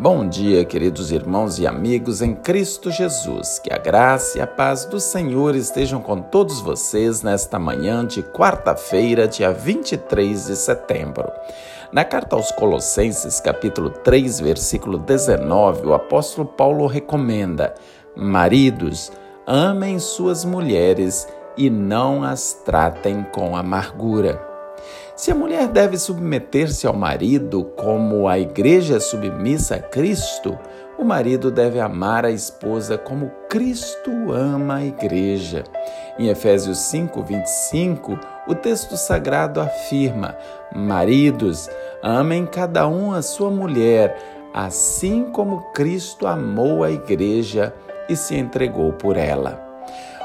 Bom dia, queridos irmãos e amigos em Cristo Jesus. Que a graça e a paz do Senhor estejam com todos vocês nesta manhã de quarta-feira, dia 23 de setembro. Na carta aos Colossenses, capítulo 3, versículo 19, o apóstolo Paulo recomenda: Maridos, amem suas mulheres e não as tratem com amargura. Se a mulher deve submeter-se ao marido como a igreja é submissa a Cristo, o marido deve amar a esposa como Cristo ama a igreja. Em Efésios 5, 25, o texto sagrado afirma: Maridos, amem cada um a sua mulher, assim como Cristo amou a igreja e se entregou por ela.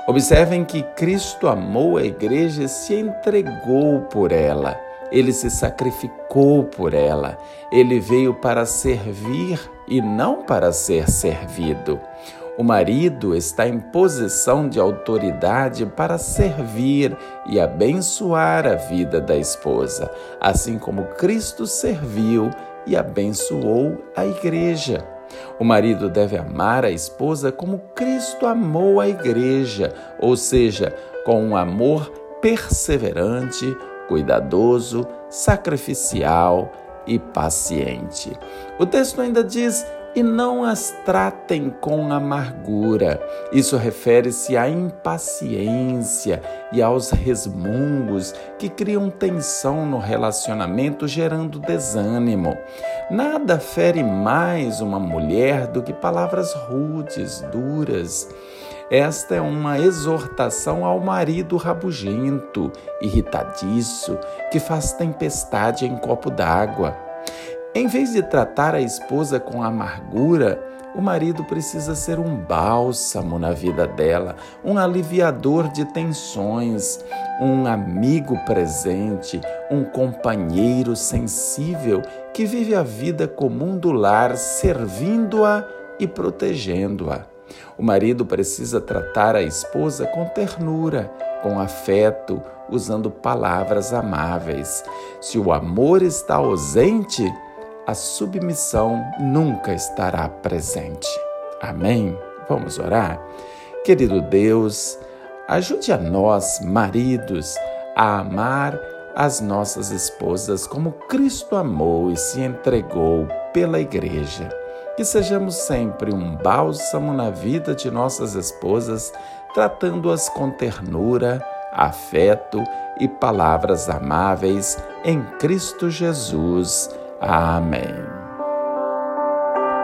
Observem que Cristo amou a igreja e se entregou por ela. Ele se sacrificou por ela. Ele veio para servir e não para ser servido. O marido está em posição de autoridade para servir e abençoar a vida da esposa, assim como Cristo serviu e abençoou a igreja. O marido deve amar a esposa como Cristo amou a igreja, ou seja, com um amor perseverante, cuidadoso, sacrificial e paciente. O texto ainda diz: e não as tratem com amargura. Isso refere-se à impaciência e aos resmungos que criam tensão no relacionamento, gerando desânimo. Nada fere mais uma mulher do que palavras rudes, duras. Esta é uma exortação ao marido rabugento, irritadiço, que faz tempestade em copo d'água. Em vez de tratar a esposa com amargura, o marido precisa ser um bálsamo na vida dela, um aliviador de tensões, um amigo presente, um companheiro sensível que vive a vida comum do lar, servindo-a e protegendo-a. O marido precisa tratar a esposa com ternura, com afeto, usando palavras amáveis. Se o amor está ausente, a submissão nunca estará presente. Amém? Vamos orar? Querido Deus, ajude a nós, maridos, a amar as nossas esposas como Cristo amou e se entregou pela igreja. Que sejamos sempre um bálsamo na vida de nossas esposas, tratando-as com ternura, afeto e palavras amáveis em Cristo Jesus. Amém.